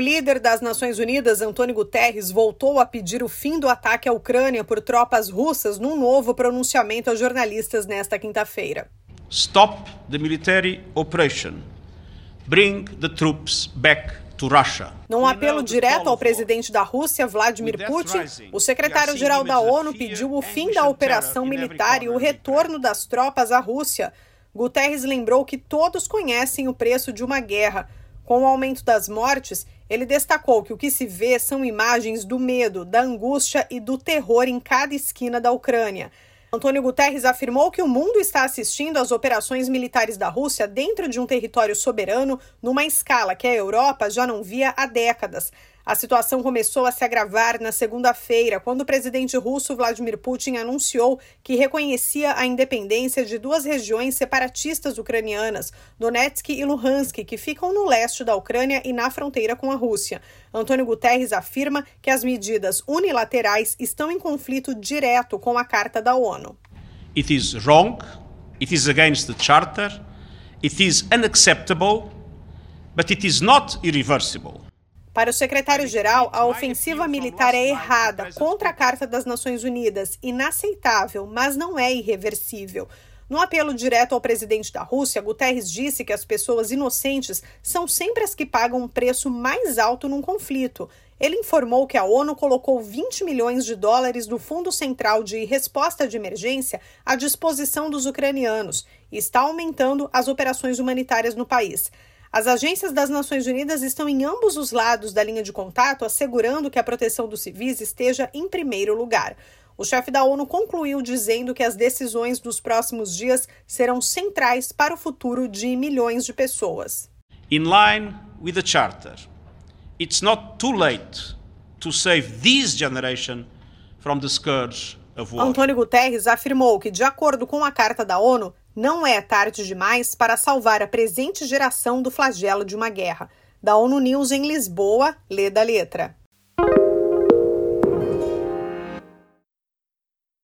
líder das Nações Unidas, Antônio Guterres, voltou a pedir o fim do ataque à Ucrânia por tropas russas num novo pronunciamento a jornalistas nesta quinta-feira. Stop the military operation. Bring the troops back to Russia. Num apelo direto ao presidente da Rússia, Vladimir Putin, o secretário-geral da ONU pediu o fim da operação militar e o retorno das tropas à Rússia. Guterres lembrou que todos conhecem o preço de uma guerra. Com o aumento das mortes, ele destacou que o que se vê são imagens do medo, da angústia e do terror em cada esquina da Ucrânia. Antônio Guterres afirmou que o mundo está assistindo às operações militares da Rússia dentro de um território soberano numa escala que a Europa já não via há décadas. A situação começou a se agravar na segunda-feira, quando o presidente russo Vladimir Putin anunciou que reconhecia a independência de duas regiões separatistas ucranianas, Donetsk e Luhansk, que ficam no leste da Ucrânia e na fronteira com a Rússia. Antônio Guterres afirma que as medidas unilaterais estão em conflito direto com a Carta da ONU. It is wrong, it is against the Charter, it is unacceptable, but it is not irreversible. Para o secretário-geral, a ofensiva militar é errada contra a Carta das Nações Unidas, inaceitável, mas não é irreversível. No apelo direto ao presidente da Rússia, Guterres disse que as pessoas inocentes são sempre as que pagam um preço mais alto num conflito. Ele informou que a ONU colocou 20 milhões de dólares do Fundo Central de Resposta de Emergência à disposição dos ucranianos e está aumentando as operações humanitárias no país. As agências das Nações Unidas estão em ambos os lados da linha de contato, assegurando que a proteção dos civis esteja em primeiro lugar. O chefe da ONU concluiu dizendo que as decisões dos próximos dias serão centrais para o futuro de milhões de pessoas. In line with the Charter, it's not too late to save this generation from the scourge of war. Antônio Guterres afirmou que, de acordo com a Carta da ONU, não é tarde demais para salvar a presente geração do flagelo de uma guerra. Da ONU News em Lisboa, lê da letra.